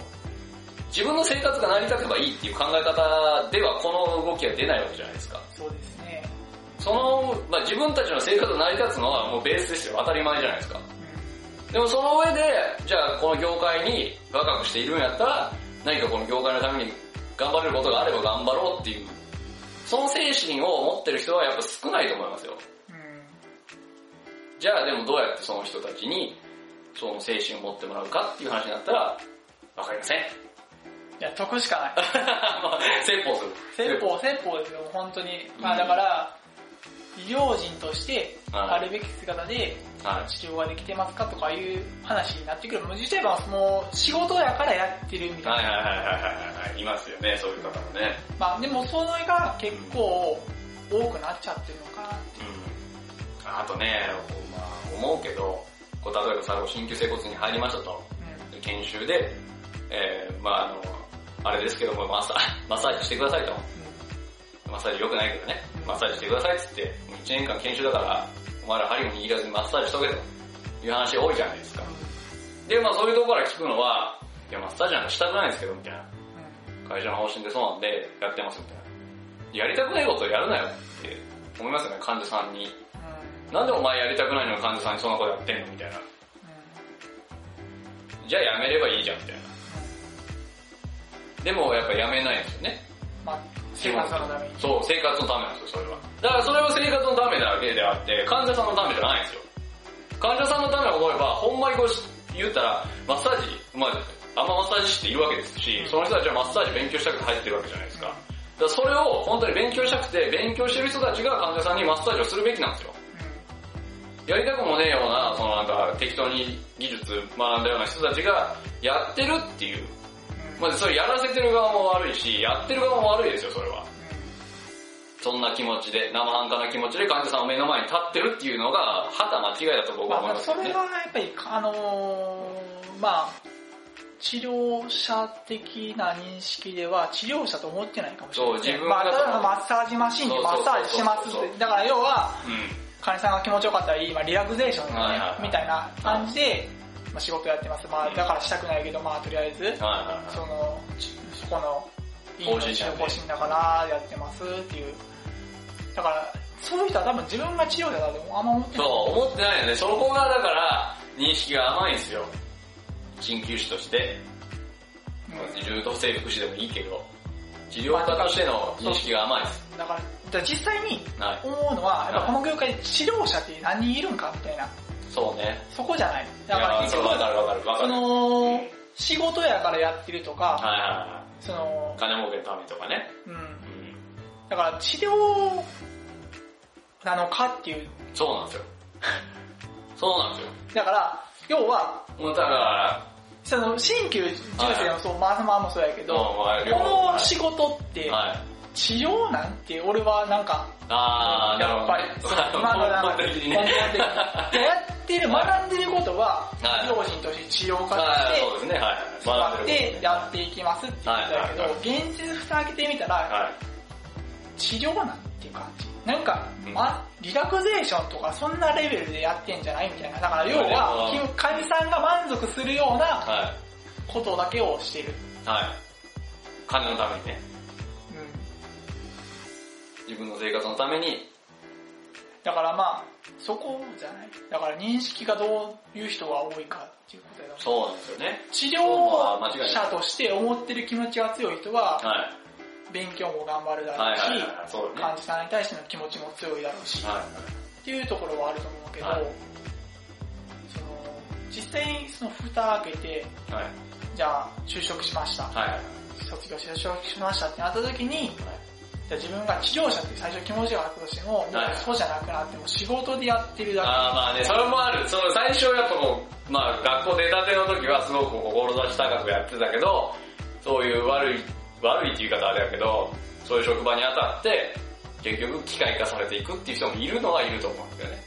自分の生活が成り立てばいいっていう考え方ではこの動きは出ないわけじゃないですか。そうですね。その、まあ自分たちの生活が成り立つのはもうベースですよ。当たり前じゃないですか。うん、でもその上で、じゃあこの業界に若くしているんやったら、何かこの業界のために頑張れることがあれば頑張ろうっていう、その精神を持ってる人はやっぱ少ないと思いますよ。じゃあでもどうやってその人たちにその精神を持ってもらうかっていう話になったら、わかりません。いや、得しかない。<laughs> 説法する。説法、説法ですよ、本当に。まあだから、医療人としてあるべき姿で治療ができてますかとかいう話になってくる。もう実際はもう仕事やからやってるみたいな。はいはいはいはいはい。いますよね、そういう方もね。まあでもそれが結構多くなっちゃってるのかなっていう。うんあとね、まあ、思うけど、こう例えばさ、新旧整骨に入りましたと、うん、研修で、えー、まああの、あれですけども、マッサ <laughs> マッサージしてくださいと。うん、マッサージ良くないけどね、マッサージしてくださいっつって、もう1年間研修だから、お前ら針も握らずにマッサージしとけと。いう話多いじゃないですか。で、まあそういうところから聞くのは、いや、マッサージなんかしたくないんですけど、みたいな。会社の方針でそうなんで、やってますみたいな。やりたくないことをやるなよって思いますよね、患者さんになんでお前やりたくないのに患者さんにそんなことやってんのみたいな。じゃあやめればいいじゃんみたいな。でもやっぱやめないんですよね。まあ、生活のために。そう、生活のためなんですよ、それは。だからそれは生活のためだけであって、患者さんのためじゃないんですよ。患者さんのためを思えば、ほんまにこう言ったら、マッサージ、まあ、あんまマッサージ師っているわけですし、その人たちはマッサージ勉強したくて入ってるわけじゃないですか。だからそれを本当に勉強したくて、勉強してる人たちが患者さんにマッサージをするべきなんですよ。やりたくもねえような、そのなんか適当に技術学んだような人たちがやってるっていう。まずそれやらせてる側も悪いし、やってる側も悪いですよ、それは。そんな気持ちで、生半可な気持ちで患者さんを目の前に立ってるっていうのが、はた間違いだと僕は思います、ね、まあ、それはやっぱり、あのー、まあ、治療者的な認識では治療者と思ってないかもしれない、ね。そう、自分まあ、ただのマッサージマシンでマッサージしますだから要は、うん、患者さんが気持ちよかったらいい、まあ、リラクゼーション、ねはいみたいな感じで、まあ、仕事やってます。まあ、だからしたくないけど、まあ、とりあえず、その、そこの、いい方針だからやってますっていう。だから、そういう人は多分自分が治療者だとあんま思ってない。そう、思ってないよね。そこがだから、認識が甘いんですよ。鍼灸師として。うん、柔道整復師でもいいけど、治療家としての認識が甘いです。だから、実際に思うのは、やっぱこの業界で治療者って何人いるんかみたいな。そうね。そこじゃない。だから結局、その、仕事やからやってるとか、はいはいはい、その、金儲けのためとかね。うん。うん、だから治療なのかっていう。そうなんですよ。<laughs> そうなんですよ。だから、要は、もうだから、その、新旧重生もそう、マーサマーもそうやけど、この仕事って、治療なんて俺はなんか、あやっぱり、今のなんか、根 <laughs> 本的に。やってる、学んでることは、両親として治療家として、そうですね、はい。使ってやっていきますって言ったけど、現実蓋開けてみたら、治療なんていう感じ。なんか、ま、リラクゼーションとかそんなレベルでやってんじゃないみたいな。だから要は、患者さんが満足するようなことだけをしてる。はい。金のためにね。うん。自分の生活のために。だからまあ、そこじゃない。だから認識がどういう人が多いかっていうことだそうなんですよね。治療者として思ってる気持ちが強い人は、はい。勉強も頑張るだろうし、患者さんに対しての気持ちも強いだろうし、っていうところはあると思うけど、その実際にその蓋開けて、じゃあ就職しました、卒業して就職しましたってなった時に、じゃ自分が治療者って最初気持ちがあったとしても、そうじゃなくなっても仕事でやってるだけ。ああまあね、それもある。その最初やっぱもう、まあ学校出たての時はすごく志高くやってたけど、そういう悪い悪いって言い方あれやけど、そういう職場に当たって、結局機械化されていくっていう人もいるのはいると思うんですよね。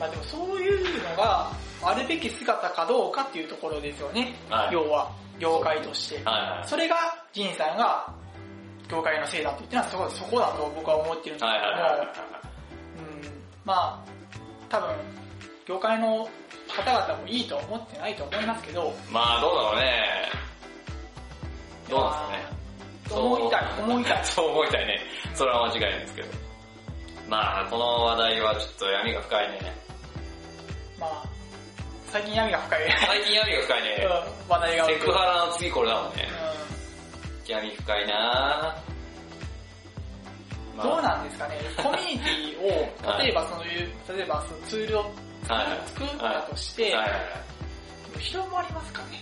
まあでもそういうのがあるべき姿かどうかっていうところですよね。はい、要は、業界として。はいはい、それが、ジンさんが、業界のせいだって言ってのはそこそこだと僕は思ってるんですけども、まあ、多分、業界の方々もいいと思ってないと思いますけど、まあどうだろうね。どうなんですかね。そう思いたい、思いたい。<laughs> そう思いたいね。それは間違いないですけど。まあ、この話題はちょっと闇が深いね。まあ、最近闇が深い。最近闇が深いね。<laughs> うん、話題が。セクハラの次これだもんね。うん、闇深いなまあ、どうなんですかね？<laughs> コミュニティを、例えばそういう、例えばそのツールを作ったとして、広まりますかね？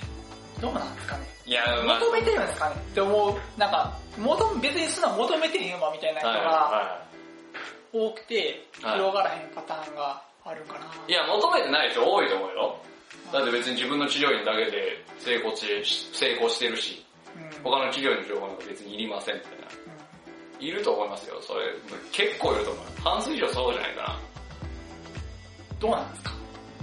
どうなんですかね？いや、求めてるんですかね？って思う。なんか、求別にそんな求めてへんわみたいな人が多くて、広がらへんパターンがあるかな。いや、求めてない人多いと思うよ。だって別に自分の治療院だけで成功し成功してるし、うん、他の治療院の情報なんか別にいりませんみたいな。うん、いると思いますよ、それ。結構いると思う。半数以上そうじゃないかな。どうなんですか？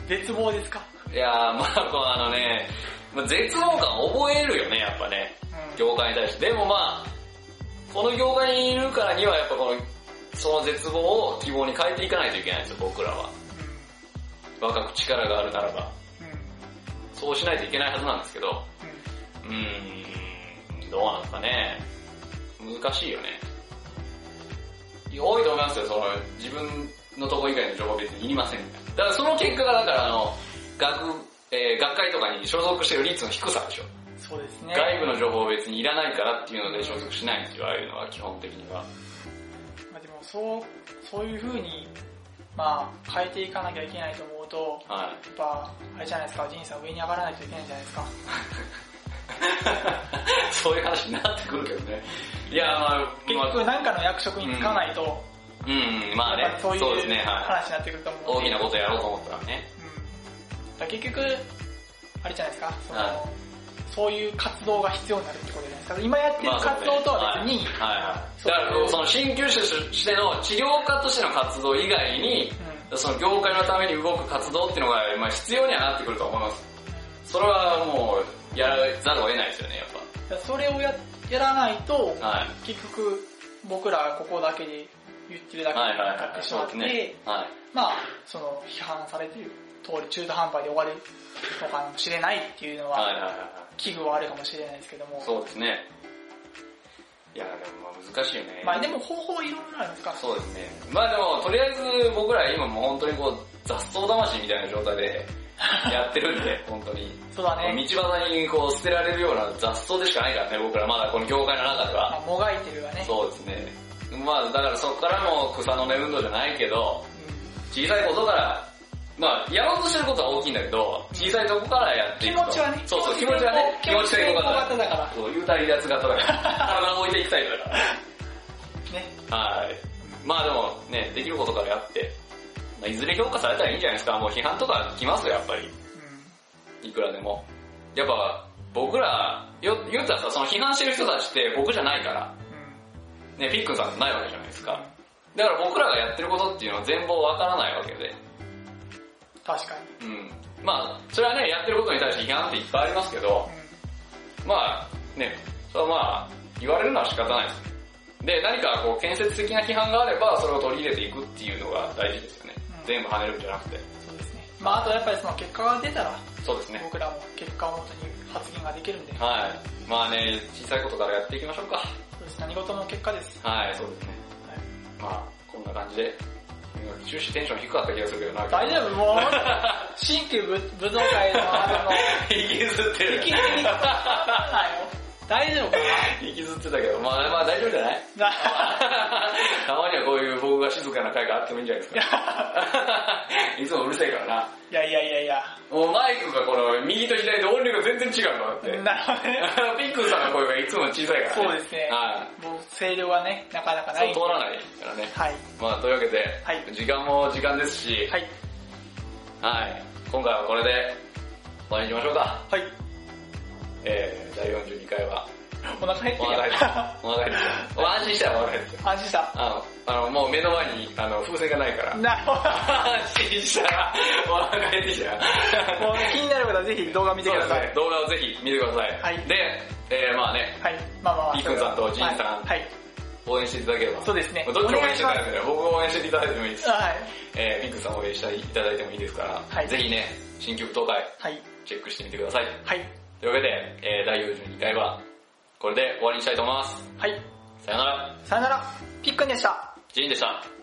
絶望ですか？いやー、まあ、このあのね、まあ、絶望感覚えるよね、やっぱね。業界に対して。でもまあ、この業界にいるからにはやっぱこの、その絶望を希望に変えていかないといけないんですよ、僕らは。若く力があるならば。そうしないといけないはずなんですけど、うーん、どうなんですかね。難しいよね。多いと思いますよ、その、自分のとこ以外の情報は別にいりません。だからその結果が、だからあの、学えー、学会とかに所属してる率の低さでしょ。そうですね。外部の情報別にいらないからっていうので所属しないんですよ、ああいうのは基本的には。まあでもそう、そういう風に、まあ変えていかなきゃいけないと思うと、はい、やっぱ、あれじゃないですか、人生上に上がらないといけないんじゃないですか。<laughs> <laughs> そういう話になってくるけどね。いや、まあ、結局なんかの役職に就かないと、うん、うん、まあね、そういう話になってくると思う、大きなことやろうと思ったらね。結局、あれじゃないですか、その、そういう活動が必要になるってことじゃないですか。今やってる活動とは別に、まあ、はい、はい。はいだからその鍼灸師としての治療家としての活動以外に、うん、その業界のために動く活動っていうのが、まあ、必要にはなってくると思います。それはもうやらざるを得ないですよね、やっぱ。それをややらないと、はい、結局僕らここだけで言ってるだけになってしまって、まあ、その批判されている通り中途半端で終わるのかもしれないっていうのは、危惧はあるかもしれないですけども。そうですね。いや、でも難しいよね。まあでも方法いろいろあるんですか？そうですね。まあでも、とりあえず僕ら今もう本当にこう、雑草魂みたいな状態で <laughs> やってるんで、本当に。そうだね。道端にこう捨てられるような雑草でしかないからね、僕らまだこの業界の中では。まあ、もがいてるわね。そうですね。まあだからそこからも草の根運動じゃないけど、小さいことからまあ、やろうとしてることは大きいんだけど、小さいとこからやっていくと。気持ちはね。そうそう、気持ちはね。気持ち成功型だから。そう、言うたりやつ型だから。<laughs> 体を置いていくタイプだから。ね。はい。まあでもね、できることからやって、まあ、いずれ評価されたらいいんじゃないですか。もう批判とか来ますよ、やっぱり。うん、いくらでも。やっぱ、僕ら、よ、言ったらさ、その批判してる人たちって僕じゃないから。うん、ね、ピックンさんないわけじゃないですか。だから僕らがやってることっていうのは全貌わからないわけで。確かに。うん。まあ、それはね、やってることに対して批判っていっぱいありますけど、うん、まあ、ね、それはまあ、言われるのは仕方ないです。で、何かこう建設的な批判があれば、それを取り入れていくっていうのが大事です全部跳ねるんじゃなくて。そうですね。まああとやっぱりその結果が出たら、そうですね。僕らも結果をもとに発言ができるんで。はい。まあね、小さいことからやっていきましょうか。そうです。何事も結果です。はい、そうですね。はい、まあ、こんな感じで終始テンション低かった気がするけどな。大丈夫？もう、新旧武道会のあの、引きずってる。引きずってる。大丈夫かな？<laughs> 引きずってたけど、まあまあ大丈夫じゃない？<laughs> たまにはこういう僕が静かな会があってもいいんじゃないですか。<laughs> いつもうるせえからな。いやいやいやいや。もうマイクがこの右と左で音量が全然違うのだって。なるほどね。ピックさんの声がいつも小さいからね。そうですね。はい。もう声量はね、なかなかない。そう通らないからね。はい。まあというわけで、はい、時間も時間ですし、はい。はい。今回はこれで終わりにしましょうか。はい。えー、第42回は、お腹減ってきた。お腹減ってきた。安心したよ、お腹減って安心した。あの、あの、もう目の前に、あの、風船がないから。なるほど。安心したら、お腹減ってきた。もう気になる方はぜひ動画見てください。ね、動画をぜひ見てください。はい。で、えー、まあね、はい。まあまあ、リーくんさんとジンさん、はい。応援していただければ。そうですね。どっちも応援していただいて僕を応援していただいてもいいです。はい。えー、ピックさん応援していただいてもいいですから、はい。ぜひね、新曲東海、はい。チェックしてみてください。はい。というわけで、えー、第42回は、これで終わりにしたいと思います。はい。さよなら。さよなら。ピックンでした。ジンでした。